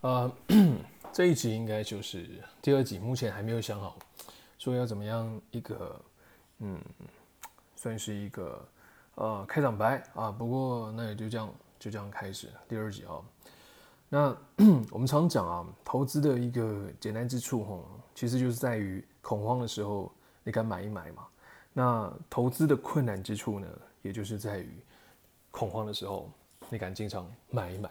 呃，这一集应该就是第二集，目前还没有想好说要怎么样一个，嗯，算是一个呃开场白啊。不过那也就这样，就这样开始第二集啊。那 我们常讲啊，投资的一个简单之处吼，其实就是在于恐慌的时候你敢买一买嘛。那投资的困难之处呢，也就是在于恐慌的时候你敢经常买一买。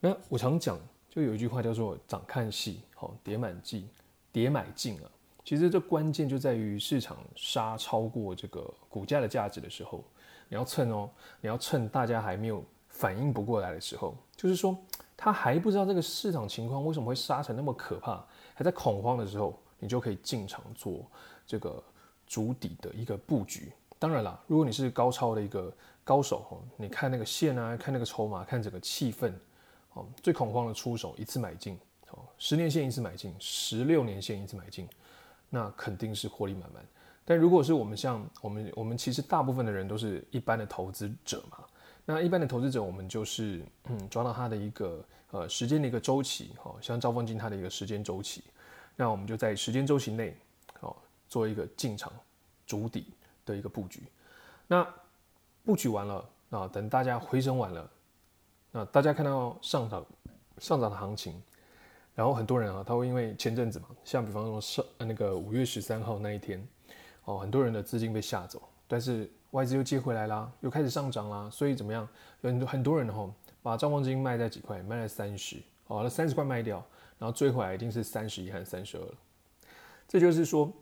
那我常讲。就有一句话叫做“涨看戏，好跌满进，跌买进啊”。其实这关键就在于市场杀超过这个股价的价值的时候，你要趁哦，你要趁大家还没有反应不过来的时候，就是说他还不知道这个市场情况为什么会杀成那么可怕，还在恐慌的时候，你就可以进场做这个主底的一个布局。当然啦，如果你是高超的一个高手哦，你看那个线啊，看那个筹码，看整个气氛。哦，最恐慌的出手一次买进，哦，十年线一次买进，十六年线一次买进，那肯定是获利满满。但如果是我们像我们，我们其实大部分的人都是一般的投资者嘛。那一般的投资者，我们就是嗯，抓到它的一个呃时间的一个周期，哦，像兆丰金它的一个时间周期，那我们就在时间周期内，哦，做一个进场筑底的一个布局。那布局完了啊，等大家回升完了。那大家看到上涨上涨的行情，然后很多人啊，他会因为前阵子嘛，像比方说上那个五月十三号那一天，哦，很多人的资金被吓走，但是外资又接回来啦，又开始上涨啦，所以怎么样？有很多很多人哈，把兆丰金卖在几块，卖在三十，哦，那三十块卖掉，然后追回来一定是三十一和三十二了。这就是说，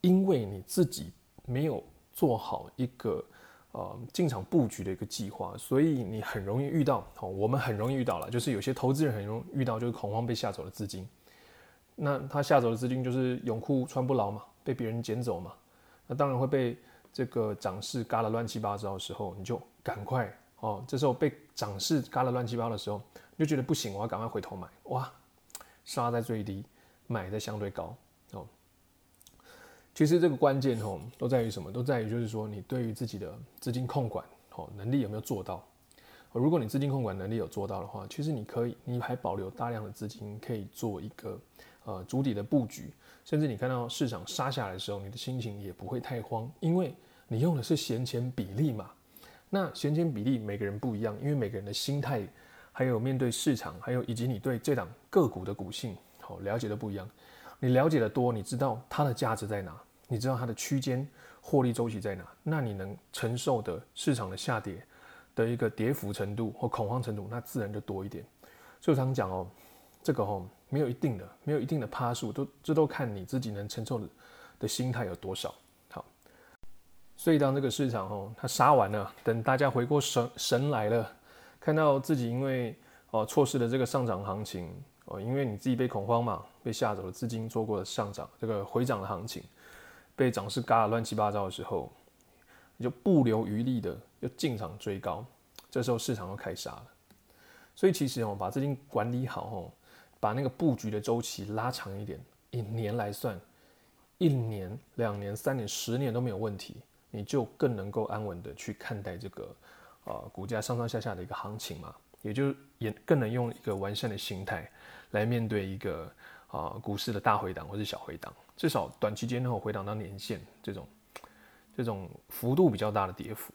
因为你自己没有做好一个。呃，进场布局的一个计划，所以你很容易遇到，哦，我们很容易遇到了，就是有些投资人很容易遇到，就是恐慌被吓走的资金。那他吓走的资金就是泳裤穿不牢嘛，被别人捡走嘛，那当然会被这个涨势嘎了乱七八糟的时候，你就赶快哦，这时候被涨势嘎了乱七八糟的时候，你就觉得不行，我要赶快回头买，哇，杀在最低，买在相对高。其实这个关键吼都在于什么？都在于就是说你对于自己的资金控管吼能力有没有做到？如果你资金控管能力有做到的话，其实你可以，你还保留大量的资金可以做一个呃筑底的布局，甚至你看到市场杀下来的时候，你的心情也不会太慌，因为你用的是闲钱比例嘛。那闲钱比例每个人不一样，因为每个人的心态，还有面对市场，还有以及你对这档个股的股性好了解的不一样。你了解的多，你知道它的价值在哪，你知道它的区间获利周期在哪，那你能承受的市场的下跌的一个跌幅程度或恐慌程度，那自然就多一点。所以我常讲哦，这个哦没有一定的，没有一定的趴数，都这都看你自己能承受的的心态有多少。好，所以当这个市场哦它杀完了，等大家回过神神来了，看到自己因为哦错失了这个上涨行情。哦，因为你自己被恐慌嘛，被吓走了，资金做过了上涨，这个回涨的行情，被涨势嘎得乱七八糟的时候，你就不留余力的要进场追高，这时候市场又开杀了。所以其实哦，把资金管理好哦，把那个布局的周期拉长一点，一年来算，一年、两年、三年、十年都没有问题，你就更能够安稳的去看待这个、呃、股价上上下下的一个行情嘛。也就也更能用一个完善的心态来面对一个啊、股市的大回档或是小回档，至少短期间能够回档到年线这种这种幅度比较大的跌幅。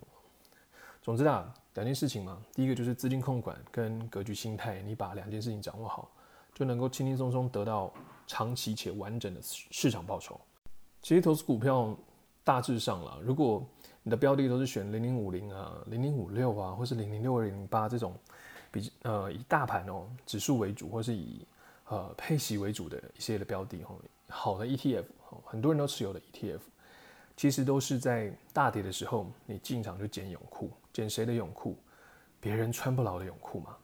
总之啊，两件事情嘛，第一个就是资金控管跟格局心态，你把两件事情掌握好，就能够轻轻松松得到长期且完整的市场报酬。其实投资股票大致上啦，如果你的标的都是选零零五零啊、零零五六啊，或是零零六二零八这种。比呃以大盘哦指数为主，或是以呃配息为主的一些的标的哦，好的 ETF 哦，很多人都持有的 ETF，其实都是在大跌的时候，你进场就捡泳裤，捡谁的泳裤？别人穿不牢的泳裤嘛。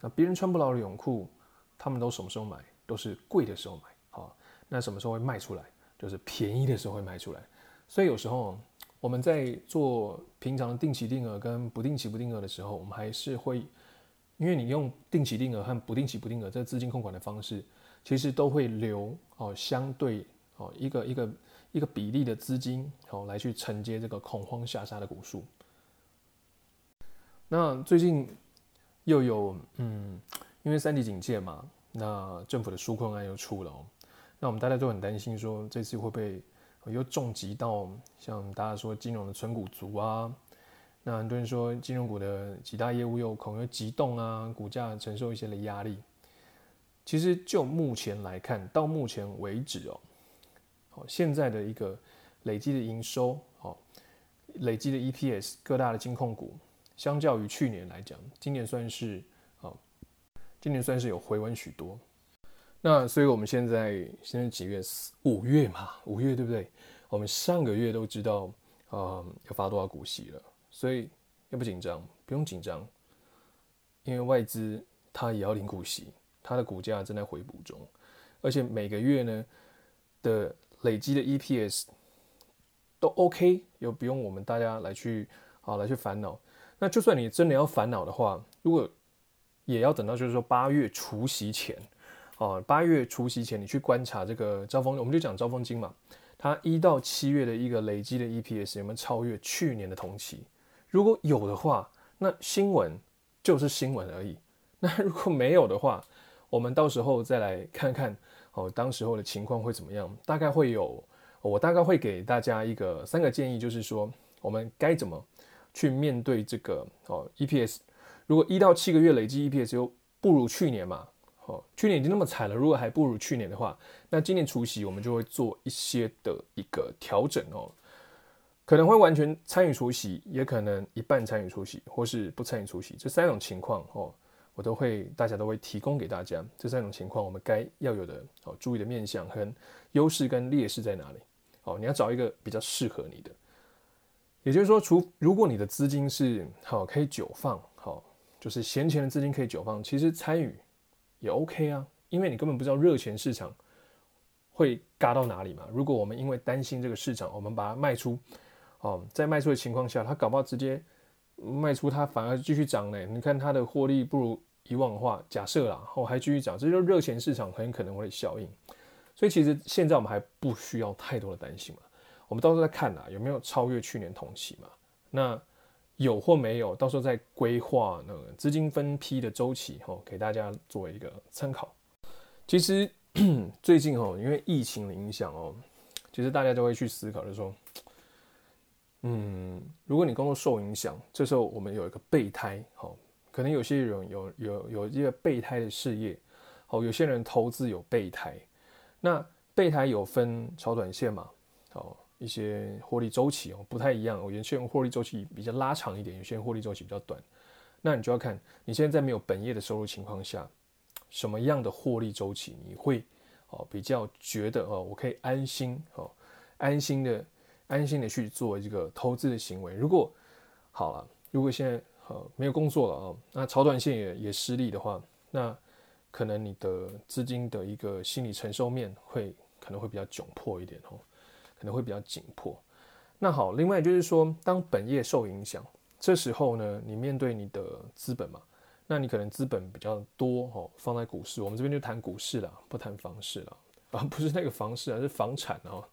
那别人穿不牢的泳裤，他们都什么时候买？都是贵的时候买。好，那什么时候会卖出来？就是便宜的时候会卖出来。所以有时候我们在做平常的定期定额跟不定期不定额的时候，我们还是会。因为你用定期定额和不定期不定额这个资金控管的方式，其实都会留哦相对哦一个一个一个比例的资金哦来去承接这个恐慌下杀的股数。那最近又有嗯因为三级警戒嘛，那政府的纾困案又出了哦，那我们大家都很担心说这次会不会又重击到像大家说金融的存股族啊？那很多人说金融股的几大业务又可能会急动啊，股价承受一些的压力。其实就目前来看，到目前为止哦，好，现在的一个累积的营收，好，累积的 EPS，各大的金控股，相较于去年来讲，今年算是，好，今年算是有回温许多。那所以我们现在现在几月？五月嘛，五月对不对？我们上个月都知道，呃，要发多少股息了，所以要不紧张，不用紧张，因为外资它也要领股息。它的股价正在回补中，而且每个月呢的累积的 EPS 都 OK，又不用我们大家来去啊来去烦恼。那就算你真的要烦恼的话，如果也要等到就是说八月除息前啊，八月除息前你去观察这个招风，我们就讲招风金嘛，它一到七月的一个累积的 EPS 有没有超越去年的同期？如果有的话，那新闻就是新闻而已。那如果没有的话，我们到时候再来看看哦，当时候的情况会怎么样？大概会有，我大概会给大家一个三个建议，就是说我们该怎么去面对这个哦 EPS。如果一到七个月累计 EPS 又不如去年嘛，哦，去年已经那么惨了，如果还不如去年的话，那今年除夕我们就会做一些的一个调整哦，可能会完全参与出席，也可能一半参与出席，或是不参与出席，这三种情况哦。我都会，大家都会提供给大家这三种情况，我们该要有的哦，注意的面向和优势跟劣势在哪里？哦，你要找一个比较适合你的。也就是说，除如果你的资金是好可以久放，好就是闲钱的资金可以久放，其实参与也 OK 啊，因为你根本不知道热钱市场会嘎到哪里嘛。如果我们因为担心这个市场，我们把它卖出，哦，在卖出的情况下，它搞不好直接。卖出它反而继续涨呢？你看它的获利不如以往的话，假设啦，后还继续涨，这就热钱市场很可能会效应。所以其实现在我们还不需要太多的担心嘛。我们到时候再看啦，有没有超越去年同期嘛？那有或没有，到时候再规划那个资金分批的周期，吼，给大家做一个参考。其实 最近吼，因为疫情的影响哦，其实大家都会去思考，就说。嗯，如果你工作受影响，这时候我们有一个备胎，好，可能有些人有有有一个备胎的事业，好，有些人投资有备胎，那备胎有分超短线嘛，好，一些获利周期哦不太一样，有些人获利周期比较拉长一点，有些人获利周期比较短，那你就要看你现在在没有本业的收入情况下，什么样的获利周期你会哦比较觉得哦我可以安心哦安心的。安心的去做这个投资的行为。如果好了，如果现在呃没有工作了啊，那超短线也也失利的话，那可能你的资金的一个心理承受面会可能会比较窘迫一点哦，可能会比较紧迫。那好，另外就是说，当本业受影响，这时候呢，你面对你的资本嘛，那你可能资本比较多哦，放在股市。我们这边就谈股市了，不谈房市了啊，不是那个房市啊，是房产哦。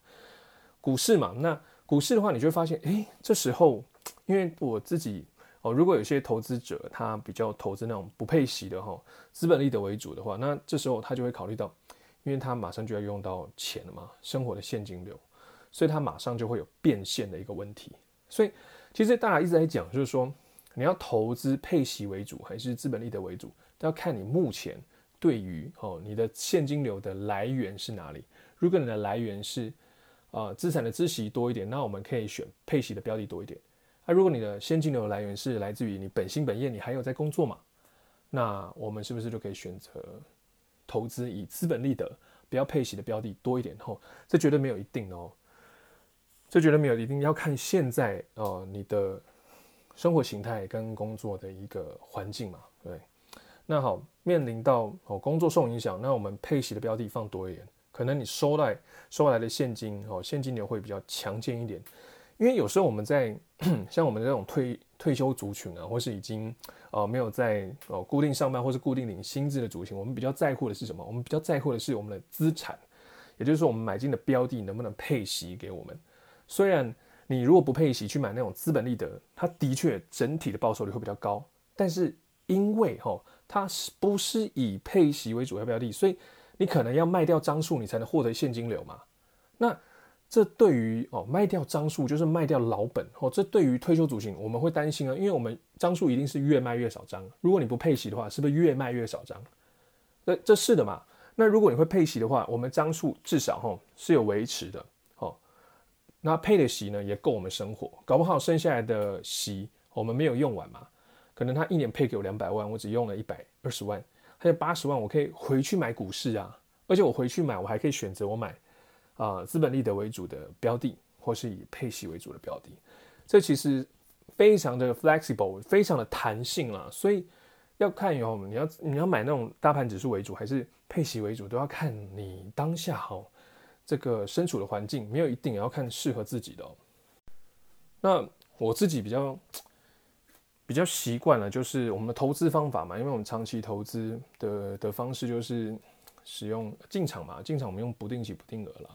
股市嘛，那股市的话，你就会发现，诶，这时候，因为我自己哦，如果有些投资者他比较投资那种不配息的哈，资本利得为主的话，那这时候他就会考虑到，因为他马上就要用到钱了嘛，生活的现金流，所以他马上就会有变现的一个问题。所以其实大家一直在讲，就是说你要投资配息为主还是资本利得为主，都要看你目前对于哦你的现金流的来源是哪里。如果你的来源是啊，资产的资息多一点，那我们可以选配息的标的多一点。那、啊、如果你的现金流来源是来自于你本薪本业，你还有在工作嘛？那我们是不是就可以选择投资以资本利得、不要配息的标的多一点？吼，这绝对没有一定哦，这绝对没有一定，要看现在哦、你的生活形态跟工作的一个环境嘛，对。那好，面临到哦工作受影响，那我们配息的标的放多一点。可能你收来收来的现金哦，现金流会比较强健一点，因为有时候我们在 像我们这种退退休族群啊，或是已经呃没有在呃固定上班或是固定领薪资的族群，我们比较在乎的是什么？我们比较在乎的是我们的资产，也就是说我们买进的标的能不能配息给我们。虽然你如果不配息去买那种资本利得，它的确整体的报酬率会比较高，但是因为哈它是不是以配息为主要标的？所以你可能要卖掉张数，你才能获得现金流嘛。那这对于哦卖掉张数就是卖掉老本哦，这对于退休族群我们会担心啊，因为我们张数一定是越卖越少张。如果你不配息的话，是不是越卖越少张？这这是的嘛。那如果你会配息的话，我们张数至少吼是有维持的哦。那配的息呢也够我们生活，搞不好剩下来的息我们没有用完嘛。可能他一年配给我两百万，我只用了一百二十万，还有八十万我可以回去买股市啊。而且我回去买，我还可以选择我买。啊，资本利得为主的标的，或是以配息为主的标的，这其实非常的 flexible，非常的弹性啦。所以要看哟，你要你要买那种大盘指数为主，还是配息为主，都要看你当下哈这个身处的环境，没有一定，也要看适合自己的。那我自己比较比较习惯了，就是我们的投资方法嘛，因为我们长期投资的的方式就是使用进场嘛，进场我们用不定期不定额啦。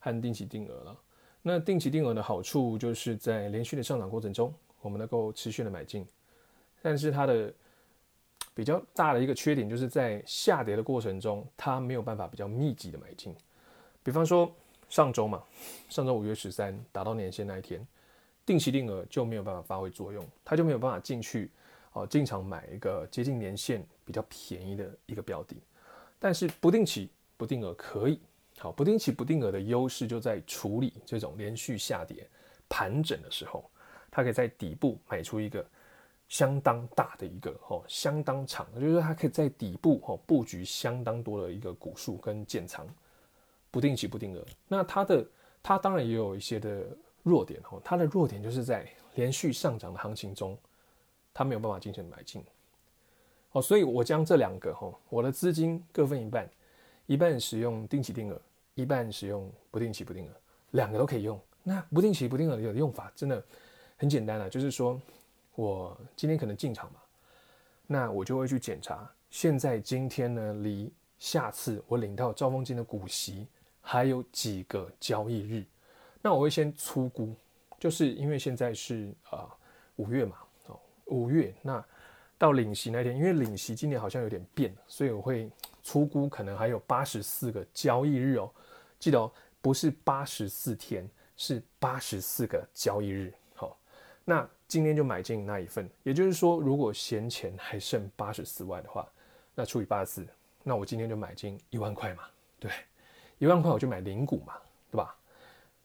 和定期定额了，那定期定额的好处就是在连续的上涨过程中，我们能够持续的买进，但是它的比较大的一个缺点就是在下跌的过程中，它没有办法比较密集的买进。比方说上周嘛，上周五月十三达到年线那一天，定期定额就没有办法发挥作用，它就没有办法进去哦进场买一个接近年限比较便宜的一个标的，但是不定期不定额可以。好，不定期不定额的优势就在处理这种连续下跌盘整的时候，它可以在底部买出一个相当大的一个哦，相当长，就是它可以在底部哦布局相当多的一个股数跟建仓。不定期不定额，那它的它当然也有一些的弱点哦，它的弱点就是在连续上涨的行情中，它没有办法进行买进。哦，所以我将这两个哈，我的资金各分一半，一半使用定期定额。一半使用不定期不定额，两个都可以用。那不定期不定额的用法真的很简单了，就是说我今天可能进场嘛，那我就会去检查，现在今天呢离下次我领到兆丰金的股息还有几个交易日，那我会先粗估，就是因为现在是啊五月嘛，哦五月，那到领息那天，因为领息今年好像有点变，所以我会粗估可能还有八十四个交易日哦。记得哦，不是八十四天，是八十四个交易日。好，那今天就买进那一份，也就是说，如果闲钱还剩八十四万的话，那除以八十四，那我今天就买进一万块嘛，对，一万块我就买零股嘛，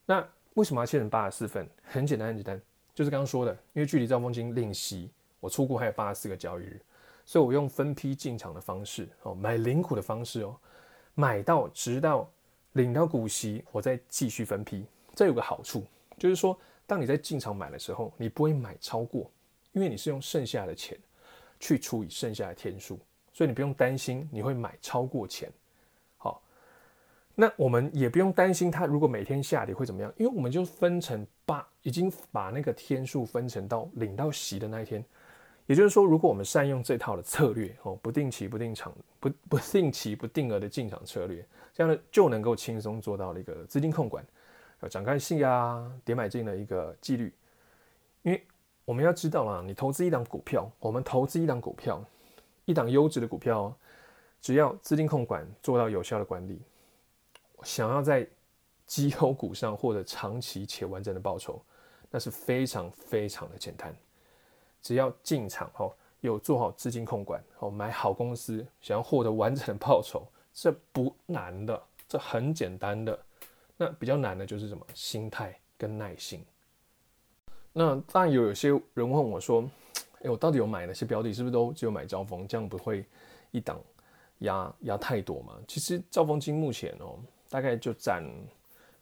那为什么要切成八十四份？很简单，很简单，就是刚刚说的，因为距离兆丰金领息，我出库还有八十四个交易日，所以我用分批进场的方式，哦，买零股的方式哦，买到直到。领到股息，我再继续分批。这有个好处，就是说，当你在进场买的时候，你不会买超过，因为你是用剩下的钱去除以剩下的天数，所以你不用担心你会买超过钱。那我们也不用担心它如果每天下跌会怎么样，因为我们就分成八，已经把那个天数分成到领到息的那一天。也就是说，如果我们善用这套的策略哦，不定期不定场不不定期不定额的进场策略，这样呢就能够轻松做到了一个资金控管、呃涨干性啊、点买进的一个纪律。因为我们要知道啦，你投资一档股票，我们投资一档股票，一档优质的股票，只要资金控管做到有效的管理，想要在绩优股上获得长期且完整的报酬，那是非常非常的简单。只要进场哦，有做好资金控管哦，买好公司，想要获得完整的报酬，这不难的，这很简单的。那比较难的就是什么？心态跟耐心。那当然有有些人问我说：“哎，我到底有买哪些标的？是不是都只有买兆丰？这样不会一档压压太多吗？”其实兆丰金目前哦，大概就占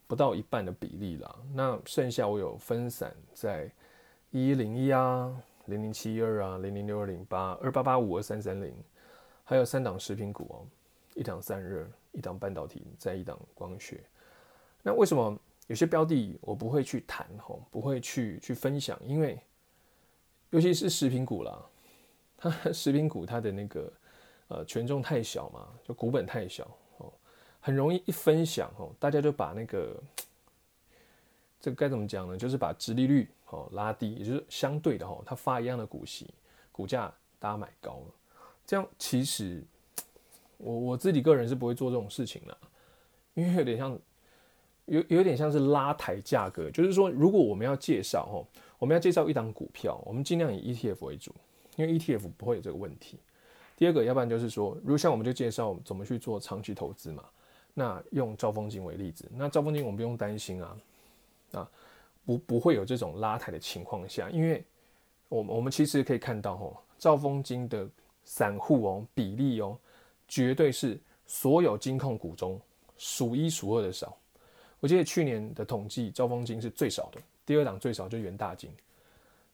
不到一半的比例啦。那剩下我有分散在一一零一啊。零零七一二啊，零零六二零八，二八八五二三三零，还有三档食品股哦，一档散热，一档半导体，再一档光学。那为什么有些标的我不会去谈吼，不会去去分享？因为尤其是食品股啦，它 食品股它的那个呃权重太小嘛，就股本太小，很容易一分享哦，大家就把那个这个该怎么讲呢？就是把殖利率。哦，拉低，也就是相对的哈，它发一样的股息，股价大家买高了，这样其实我我自己个人是不会做这种事情的，因为有点像有有点像是拉抬价格，就是说如果我们要介绍哦，我们要介绍一档股票，我们尽量以 ETF 为主，因为 ETF 不会有这个问题。第二个，要不然就是说，如果像我们就介绍怎么去做长期投资嘛，那用兆丰金为例子，那兆丰金我们不用担心啊，啊，不不会有这种拉抬的情况下，因为我们我们其实可以看到哦，兆丰金的散户哦比例哦，绝对是所有金控股中数一数二的少。我记得去年的统计，兆丰金是最少的，第二档最少就元大金。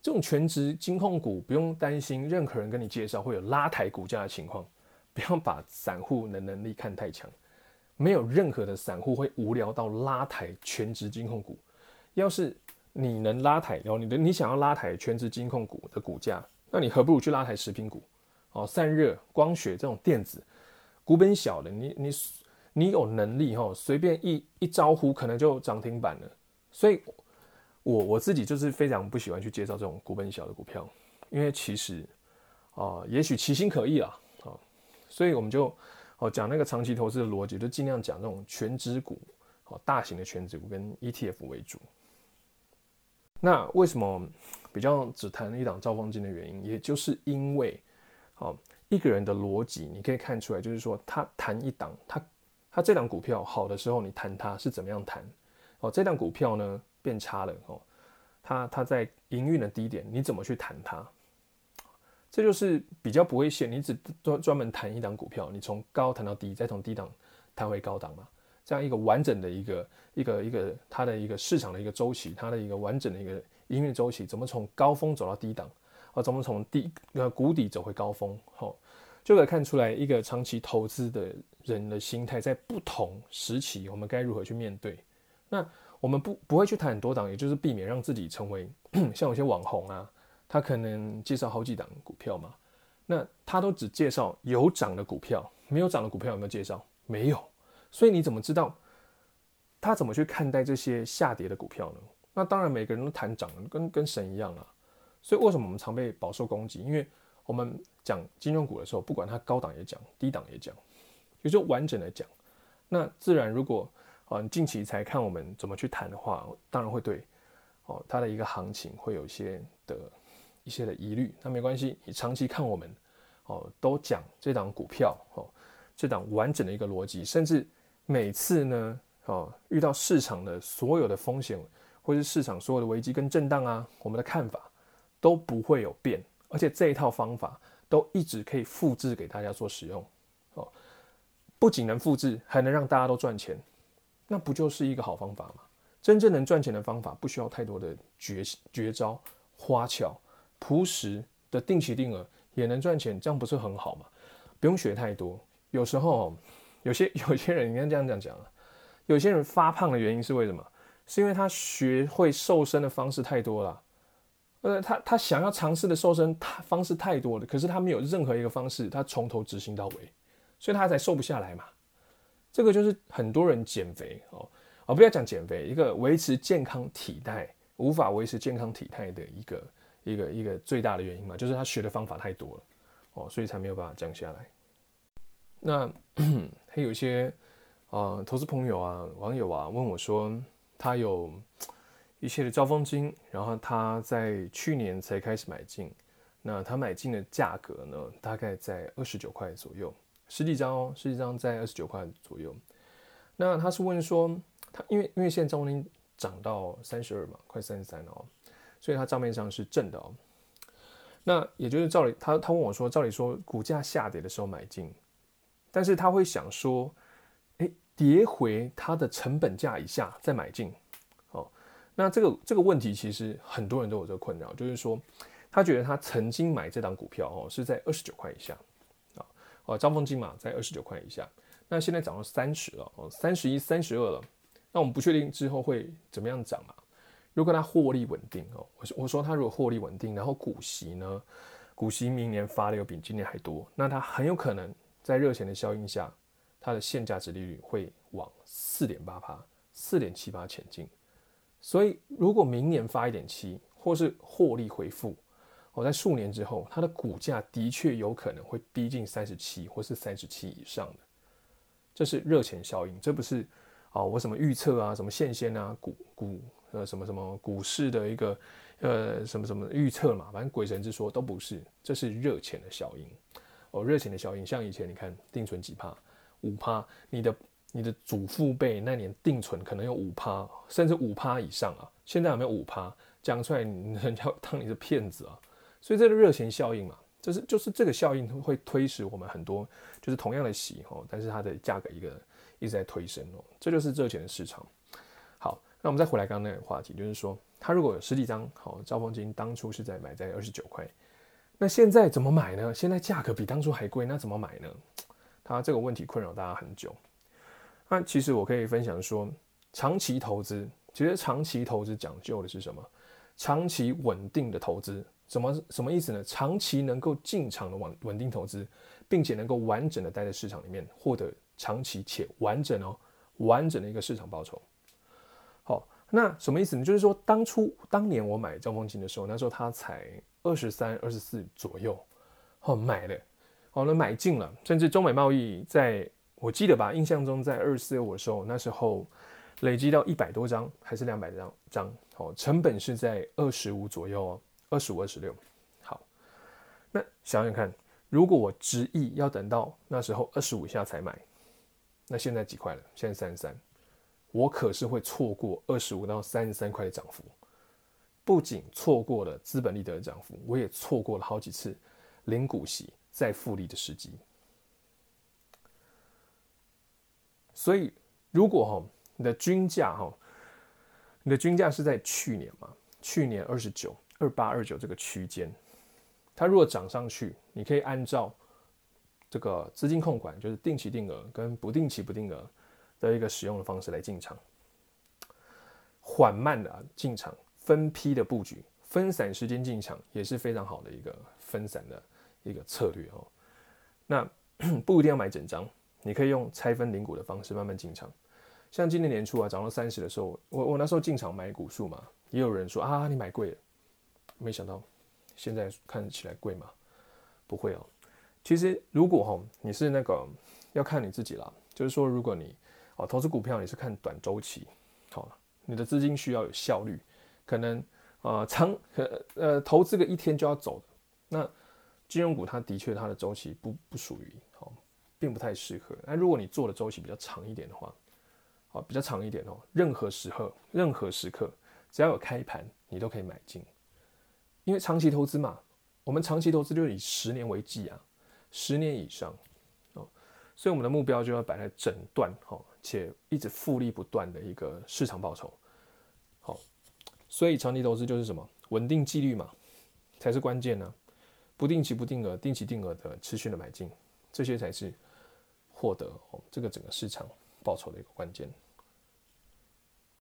这种全职金控股不用担心任何人跟你介绍会有拉抬股价的情况，不要把散户的能力看太强，没有任何的散户会无聊到拉抬全职金控股。要是你能拉抬，然后你的你想要拉抬全职金控股的股价，那你何不如去拉抬食品股？哦，散热、光学这种电子股本小的，你你你有能力哈，随便一一招呼可能就涨停板了。所以。我我自己就是非常不喜欢去介绍这种股本小的股票，因为其实啊、也许其心可议啊啊，所以我们就哦讲那个长期投资的逻辑，就尽量讲这种全值股，哦大型的全值股跟 ETF 为主。那为什么比较只谈一档兆丰金的原因，也就是因为哦一个人的逻辑，你可以看出来，就是说他谈一档，他他这档股票好的时候，你谈它是怎么样谈？哦，这档股票呢？变差了哦，它它在营运的低点，你怎么去谈它？这就是比较不会限，你只专专门谈一档股票，你从高谈到低，再从低档谈回高档嘛，这样一个完整的一个一个一个它的一个市场的一个周期，它的一个完整的一个营运周期，怎么从高峰走到低档啊？怎么从低呃谷底走回高峰？好，就可以看出来一个长期投资的人的心态，在不同时期，我们该如何去面对？那。我们不不会去谈很多档，也就是避免让自己成为 像有些网红啊，他可能介绍好几档股票嘛，那他都只介绍有涨的股票，没有涨的股票有没有介绍？没有，所以你怎么知道他怎么去看待这些下跌的股票呢？那当然每个人都谈涨，跟跟神一样啊。所以为什么我们常被饱受攻击？因为我们讲金融股的时候，不管它高档也讲，低档也讲，也就完整的讲。那自然如果哦，你近期才看我们怎么去谈的话，当然会对哦，它的一个行情会有一些的一些的疑虑。那没关系，你长期看我们哦，都讲这档股票哦，这档完整的一个逻辑，甚至每次呢哦，遇到市场的所有的风险，或是市场所有的危机跟震荡啊，我们的看法都不会有变，而且这一套方法都一直可以复制给大家做使用哦，不仅能复制，还能让大家都赚钱。那不就是一个好方法吗？真正能赚钱的方法，不需要太多的绝绝招、花巧、朴实的定期定额也能赚钱，这样不是很好吗？不用学太多。有时候有些 有些人，你看这样讲讲啊，有些人发胖的原因是为什么？是因为他学会瘦身的方式太多了，呃，他他想要尝试的瘦身方式太多了，可是他没有任何一个方式他从头执行到尾，所以他才瘦不下来嘛。这个就是很多人减肥哦，哦，不要讲减肥，一个维持健康体态无法维持健康体态的一个一个一个最大的原因嘛，就是他学的方法太多了哦，所以才没有办法降下来。那 还有一些啊、投资朋友啊、网友啊问我说，他有一些的兆丰金，然后他在去年才开始买进，那他买进的价格呢，大概在二十九块左右。十几张哦，十几张在二十九块左右。那他是问说，他因为因为现在兆丰金涨到三十二嘛，快三十三了哦，所以他账面上是正的哦。那也就是照理，他他问我说，照理说股价下跌的时候买进，但是他会想说，哎，跌回它的成本价以下再买进。哦，那这个这个问题其实很多人都有这个困扰，就是说他觉得他曾经买这档股票哦是在二十九块以下。啊哦，张凤金嘛，在二十九块以下，那现在涨到三十了，哦，三十一、三十二了。那我们不确定之后会怎么样涨嘛？如果它获利稳定哦，我我说它如果获利稳定，然后股息呢，股息明年发的又比今年还多，那它很有可能在热钱的效应下，它的现价值利率会往四点八趴、四点七八前进。所以如果明年发一点七，或是获利回复。我在数年之后，它的股价的确有可能会逼近三十七或是三十七以上的，这是热钱效应，这不是啊我什么预测啊，什么线仙啊，股股呃什么什么股市的一个呃什么什么预测嘛，反正鬼神之说都不是，这是热钱的效应哦，热钱的效应，像以前你看定存几趴，五趴，你的你的祖父辈那年定存可能有五趴，甚至五趴以上啊，现在有没有五趴？讲出来，人家当你是骗子啊！所以这个热钱效应嘛，就是就是这个效应会推使我们很多，就是同样的息哦，但是它的价格一个一直在推升哦，这就是热钱的市场。那我们再回来刚刚那个话题，就是说，他如果有十几张好兆丰金，当初是在买在二十九块，那现在怎么买呢？现在价格比当初还贵，那怎么买呢？他这个问题困扰大家很久。那其实我可以分享说，长期投资，其实长期投资讲究的是什么？长期稳定的投资，什么什么意思呢？长期能够进场的稳稳定投资，并且能够完整的待在市场里面，获得长期且完整哦，完整的一个市场报酬。那什么意思呢？就是说，当初当年我买兆丰琴的时候，那时候它才二十三、二十四左右，哦，买了，好了，买进了，甚至中美贸易在我记得吧，印象中在二四五的时候，那时候。累积到一百多张还是两百张张？哦，成本是在二十五左右哦，二十五、二十六。好，那想想看，如果我执意要等到那时候二十五下才买，那现在几块了？现在三十三，我可是会错过二十五到三十三块的涨幅。不仅错过了资本利得的涨幅，我也错过了好几次领股息再复利的时机。所以，如果哈。你的均价哈，你的均价是在去年嘛？去年二十九、二八、二九这个区间，它如果涨上去，你可以按照这个资金控管，就是定期定额跟不定期不定额的一个使用的方式来进场，缓慢的进场，分批的布局，分散时间进场也是非常好的一个分散的一个策略哦。那 不一定要买整张，你可以用拆分领股的方式慢慢进场。像今年年初啊，涨到三十的时候，我我那时候进场买股数嘛，也有人说啊，你买贵了，没想到现在看起来贵吗？不会哦。其实如果哈，你是那个要看你自己啦，就是说如果你哦投资股票，你是看短周期，好，你的资金需要有效率，可能啊长呃呃投资个一天就要走，那金融股它的确它的周期不不属于好，并不太适合。那如果你做的周期比较长一点的话，好比较长一点哦，任何时刻、任何时刻，只要有开盘，你都可以买进。因为长期投资嘛，我们长期投资就是以十年为计啊，十年以上哦，所以我们的目标就要摆在整段哈，且一直复利不断的一个市场报酬。好，所以长期投资就是什么？稳定纪律嘛，才是关键呢。不定期不定额，定期定额的持续的买进，这些才是获得哦这个整个市场报酬的一个关键。